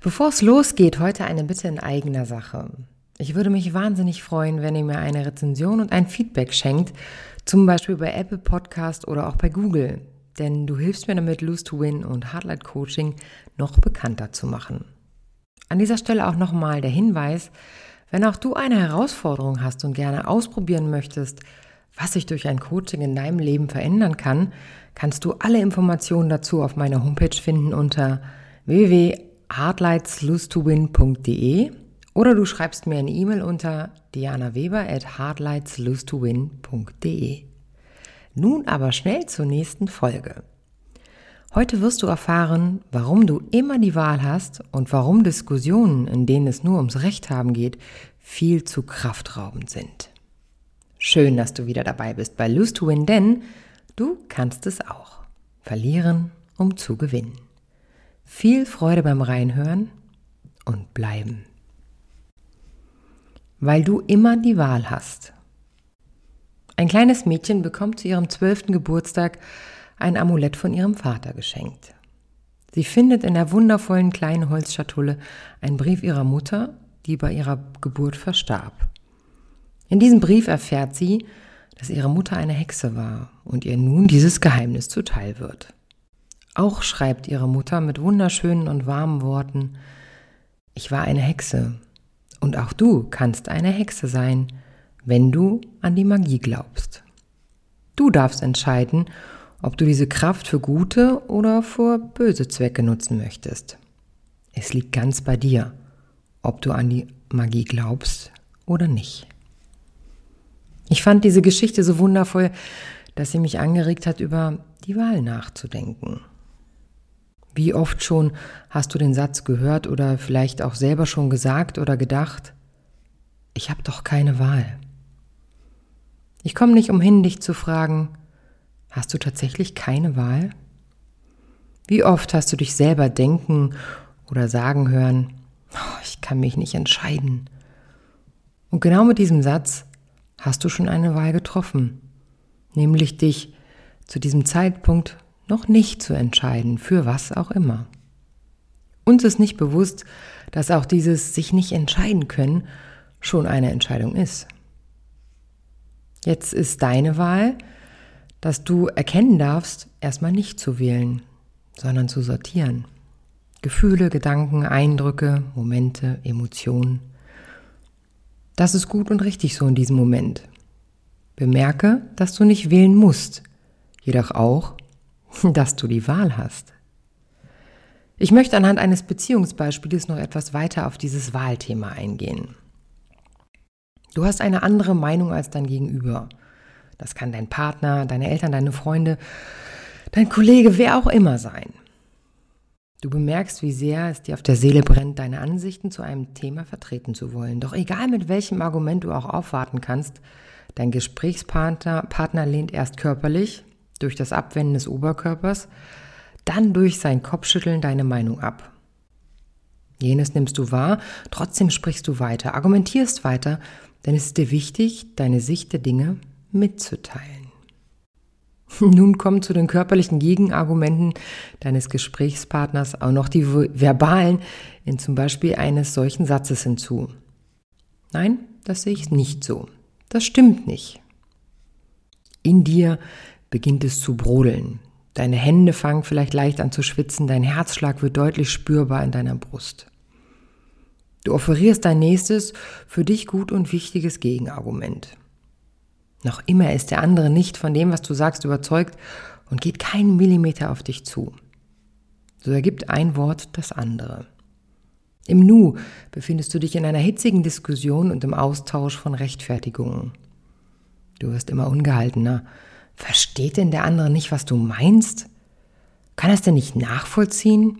Bevor es losgeht, heute eine Bitte in eigener Sache. Ich würde mich wahnsinnig freuen, wenn ihr mir eine Rezension und ein Feedback schenkt, zum Beispiel bei Apple Podcast oder auch bei Google, denn du hilfst mir damit, Lose to Win und Hardlight Coaching noch bekannter zu machen. An dieser Stelle auch nochmal der Hinweis, wenn auch du eine Herausforderung hast und gerne ausprobieren möchtest, was sich durch ein Coaching in deinem Leben verändern kann, kannst du alle Informationen dazu auf meiner Homepage finden unter www.hardlightslose2win.de oder du schreibst mir eine E-Mail unter dianaweber at hardlightslose2win.de. Nun aber schnell zur nächsten Folge. Heute wirst du erfahren, warum du immer die Wahl hast und warum Diskussionen, in denen es nur ums Recht haben geht, viel zu kraftraubend sind. Schön, dass du wieder dabei bist bei Lose to Win, denn du kannst es auch. Verlieren, um zu gewinnen. Viel Freude beim Reinhören und bleiben. Weil du immer die Wahl hast. Ein kleines Mädchen bekommt zu ihrem zwölften Geburtstag ein Amulett von ihrem Vater geschenkt. Sie findet in der wundervollen kleinen Holzschatulle einen Brief ihrer Mutter, die bei ihrer Geburt verstarb. In diesem Brief erfährt sie, dass ihre Mutter eine Hexe war und ihr nun dieses Geheimnis zuteil wird. Auch schreibt ihre Mutter mit wunderschönen und warmen Worten, ich war eine Hexe und auch du kannst eine Hexe sein, wenn du an die Magie glaubst. Du darfst entscheiden, ob du diese Kraft für gute oder für böse Zwecke nutzen möchtest. Es liegt ganz bei dir, ob du an die Magie glaubst oder nicht. Ich fand diese Geschichte so wundervoll, dass sie mich angeregt hat, über die Wahl nachzudenken. Wie oft schon hast du den Satz gehört oder vielleicht auch selber schon gesagt oder gedacht, ich habe doch keine Wahl. Ich komme nicht umhin, dich zu fragen, Hast du tatsächlich keine Wahl? Wie oft hast du dich selber denken oder sagen hören, oh, ich kann mich nicht entscheiden. Und genau mit diesem Satz hast du schon eine Wahl getroffen, nämlich dich zu diesem Zeitpunkt noch nicht zu entscheiden, für was auch immer. Uns ist nicht bewusst, dass auch dieses sich nicht entscheiden können schon eine Entscheidung ist. Jetzt ist deine Wahl, dass du erkennen darfst, erstmal nicht zu wählen, sondern zu sortieren. Gefühle, Gedanken, Eindrücke, Momente, Emotionen. Das ist gut und richtig so in diesem Moment. Bemerke, dass du nicht wählen musst, jedoch auch, dass du die Wahl hast. Ich möchte anhand eines Beziehungsbeispiels noch etwas weiter auf dieses Wahlthema eingehen. Du hast eine andere Meinung als dein Gegenüber das kann dein Partner, deine Eltern, deine Freunde, dein Kollege, wer auch immer sein. Du bemerkst, wie sehr es dir auf der Seele brennt, deine Ansichten zu einem Thema vertreten zu wollen. Doch egal mit welchem Argument du auch aufwarten kannst, dein Gesprächspartner Partner lehnt erst körperlich, durch das Abwenden des Oberkörpers, dann durch sein Kopfschütteln deine Meinung ab. Jenes nimmst du wahr, trotzdem sprichst du weiter, argumentierst weiter, denn es ist dir wichtig, deine Sicht der Dinge mitzuteilen. Nun kommen zu den körperlichen Gegenargumenten deines Gesprächspartners auch noch die verbalen in zum Beispiel eines solchen Satzes hinzu. Nein, das sehe ich nicht so. Das stimmt nicht. In dir beginnt es zu brodeln. Deine Hände fangen vielleicht leicht an zu schwitzen, dein Herzschlag wird deutlich spürbar in deiner Brust. Du offerierst dein nächstes, für dich gut und wichtiges Gegenargument. Noch immer ist der andere nicht von dem, was du sagst, überzeugt und geht keinen Millimeter auf dich zu. So ergibt ein Wort das andere. Im Nu befindest du dich in einer hitzigen Diskussion und im Austausch von Rechtfertigungen. Du wirst immer ungehaltener. Versteht denn der andere nicht, was du meinst? Kann er es denn nicht nachvollziehen?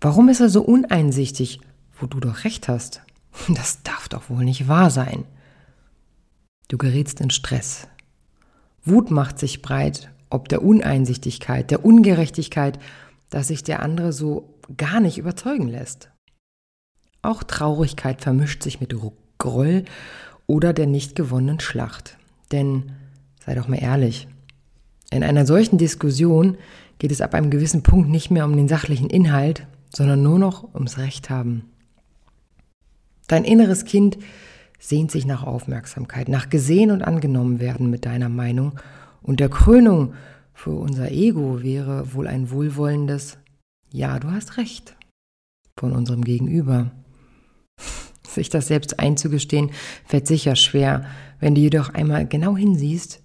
Warum ist er so uneinsichtig? wo du doch recht hast. Das darf doch wohl nicht wahr sein. Du gerätst in Stress. Wut macht sich breit, ob der Uneinsichtigkeit, der Ungerechtigkeit, dass sich der andere so gar nicht überzeugen lässt. Auch Traurigkeit vermischt sich mit Groll oder der nicht gewonnenen Schlacht. Denn, sei doch mal ehrlich, in einer solchen Diskussion geht es ab einem gewissen Punkt nicht mehr um den sachlichen Inhalt, sondern nur noch ums Recht haben. Dein inneres Kind sehnt sich nach Aufmerksamkeit, nach gesehen und angenommen werden mit deiner Meinung. Und der Krönung für unser Ego wäre wohl ein wohlwollendes Ja, du hast recht von unserem Gegenüber. Sich das selbst einzugestehen, fällt sicher schwer. Wenn du jedoch einmal genau hinsiehst,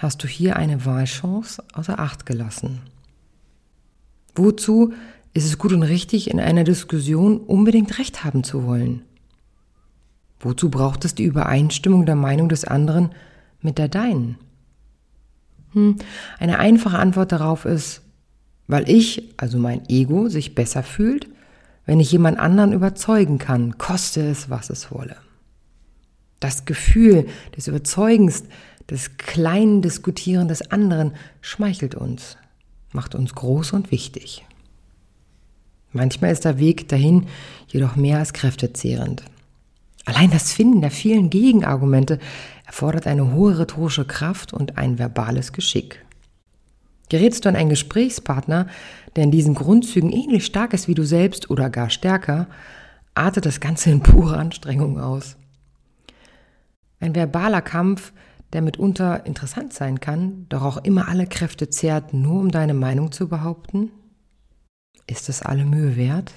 hast du hier eine Wahlchance außer Acht gelassen. Wozu ist es gut und richtig, in einer Diskussion unbedingt Recht haben zu wollen? Wozu braucht es die Übereinstimmung der Meinung des anderen mit der deinen? Hm, eine einfache Antwort darauf ist, weil ich, also mein Ego, sich besser fühlt, wenn ich jemand anderen überzeugen kann, koste es, was es wolle. Das Gefühl des Überzeugens, des kleinen Diskutieren des anderen schmeichelt uns, macht uns groß und wichtig. Manchmal ist der Weg dahin jedoch mehr als kräftezehrend. Allein das Finden der vielen Gegenargumente erfordert eine hohe rhetorische Kraft und ein verbales Geschick. Gerätst du an einen Gesprächspartner, der in diesen Grundzügen ähnlich stark ist wie du selbst oder gar stärker, artet das Ganze in pure Anstrengung aus. Ein verbaler Kampf, der mitunter interessant sein kann, doch auch immer alle Kräfte zehrt, nur um deine Meinung zu behaupten? Ist es alle Mühe wert?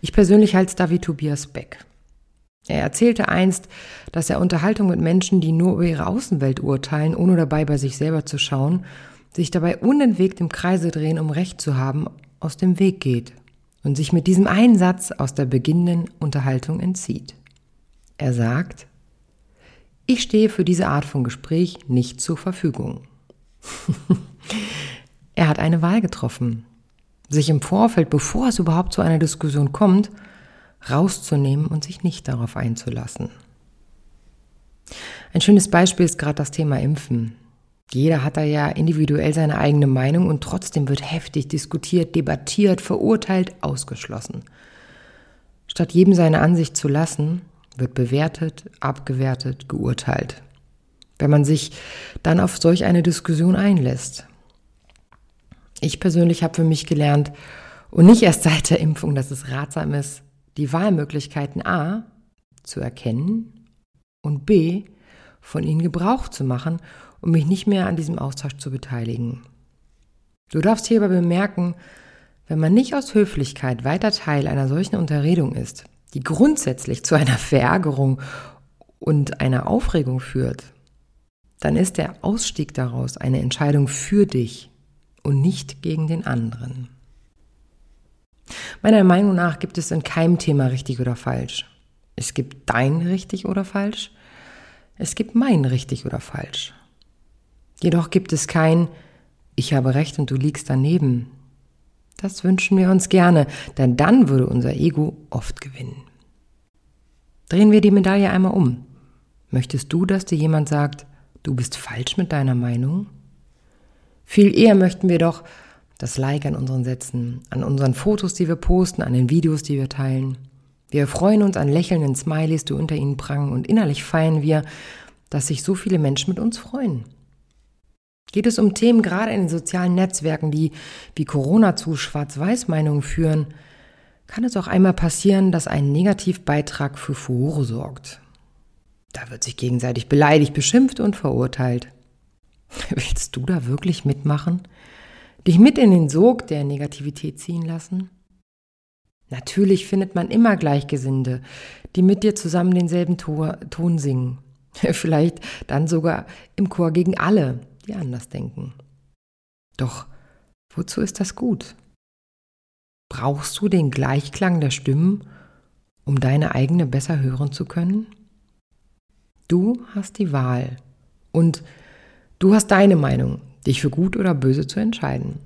Ich persönlich halte David Tobias Beck. Er erzählte einst, dass er Unterhaltung mit Menschen, die nur über ihre Außenwelt urteilen, ohne dabei bei sich selber zu schauen, sich dabei unentwegt im Kreise drehen, um Recht zu haben, aus dem Weg geht und sich mit diesem einen Satz aus der beginnenden Unterhaltung entzieht. Er sagt, ich stehe für diese Art von Gespräch nicht zur Verfügung. er hat eine Wahl getroffen, sich im Vorfeld, bevor es überhaupt zu einer Diskussion kommt, rauszunehmen und sich nicht darauf einzulassen. Ein schönes Beispiel ist gerade das Thema Impfen. Jeder hat da ja individuell seine eigene Meinung und trotzdem wird heftig diskutiert, debattiert, verurteilt, ausgeschlossen. Statt jedem seine Ansicht zu lassen, wird bewertet, abgewertet, geurteilt. Wenn man sich dann auf solch eine Diskussion einlässt. Ich persönlich habe für mich gelernt, und nicht erst seit der Impfung, dass es ratsam ist, die Wahlmöglichkeiten A zu erkennen und B von ihnen Gebrauch zu machen, um mich nicht mehr an diesem Austausch zu beteiligen. Du darfst hierbei bemerken, wenn man nicht aus Höflichkeit weiter Teil einer solchen Unterredung ist, die grundsätzlich zu einer Verärgerung und einer Aufregung führt, dann ist der Ausstieg daraus eine Entscheidung für dich und nicht gegen den anderen. Meiner Meinung nach gibt es in keinem Thema richtig oder falsch. Es gibt dein richtig oder falsch. Es gibt mein richtig oder falsch. Jedoch gibt es kein Ich habe recht und du liegst daneben. Das wünschen wir uns gerne, denn dann würde unser Ego oft gewinnen. Drehen wir die Medaille einmal um. Möchtest du, dass dir jemand sagt, du bist falsch mit deiner Meinung? Viel eher möchten wir doch, das Like an unseren Sätzen, an unseren Fotos, die wir posten, an den Videos, die wir teilen. Wir freuen uns an lächelnden Smileys, die unter ihnen prangen und innerlich feiern wir, dass sich so viele Menschen mit uns freuen. Geht es um Themen gerade in den sozialen Netzwerken, die wie Corona zu Schwarz-Weiß-Meinungen führen, kann es auch einmal passieren, dass ein Negativbeitrag für Furore sorgt. Da wird sich gegenseitig beleidigt, beschimpft und verurteilt. Willst du da wirklich mitmachen? dich mit in den Sog der Negativität ziehen lassen? Natürlich findet man immer Gleichgesinnte, die mit dir zusammen denselben Ton singen. Vielleicht dann sogar im Chor gegen alle, die anders denken. Doch wozu ist das gut? Brauchst du den Gleichklang der Stimmen, um deine eigene besser hören zu können? Du hast die Wahl und du hast deine Meinung, dich für gut oder böse zu entscheiden.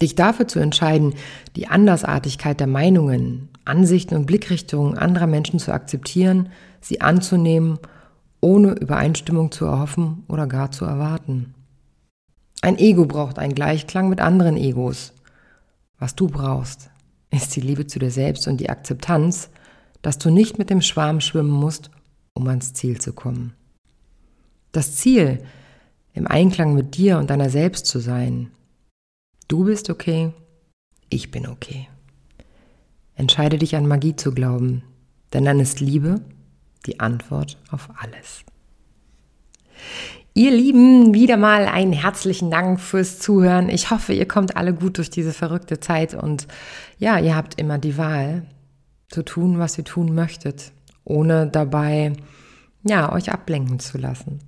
Dich dafür zu entscheiden, die Andersartigkeit der Meinungen Ansichten und Blickrichtungen anderer Menschen zu akzeptieren, sie anzunehmen, ohne Übereinstimmung zu erhoffen oder gar zu erwarten. Ein Ego braucht einen Gleichklang mit anderen Egos. Was du brauchst, ist die Liebe zu dir selbst und die Akzeptanz, dass du nicht mit dem Schwarm schwimmen musst, um ans Ziel zu kommen. Das Ziel, im Einklang mit dir und deiner selbst zu sein. Du bist okay, ich bin okay. Entscheide dich an Magie zu glauben, denn dann ist Liebe die Antwort auf alles. Ihr Lieben, wieder mal einen herzlichen Dank fürs Zuhören. Ich hoffe, ihr kommt alle gut durch diese verrückte Zeit und ja, ihr habt immer die Wahl zu tun, was ihr tun möchtet, ohne dabei ja, euch ablenken zu lassen.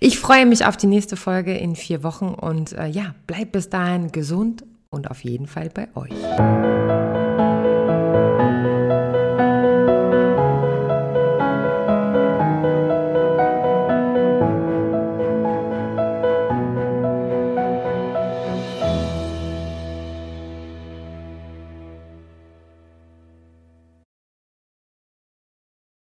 Ich freue mich auf die nächste Folge in vier Wochen und äh, ja, bleibt bis dahin gesund und auf jeden Fall bei euch.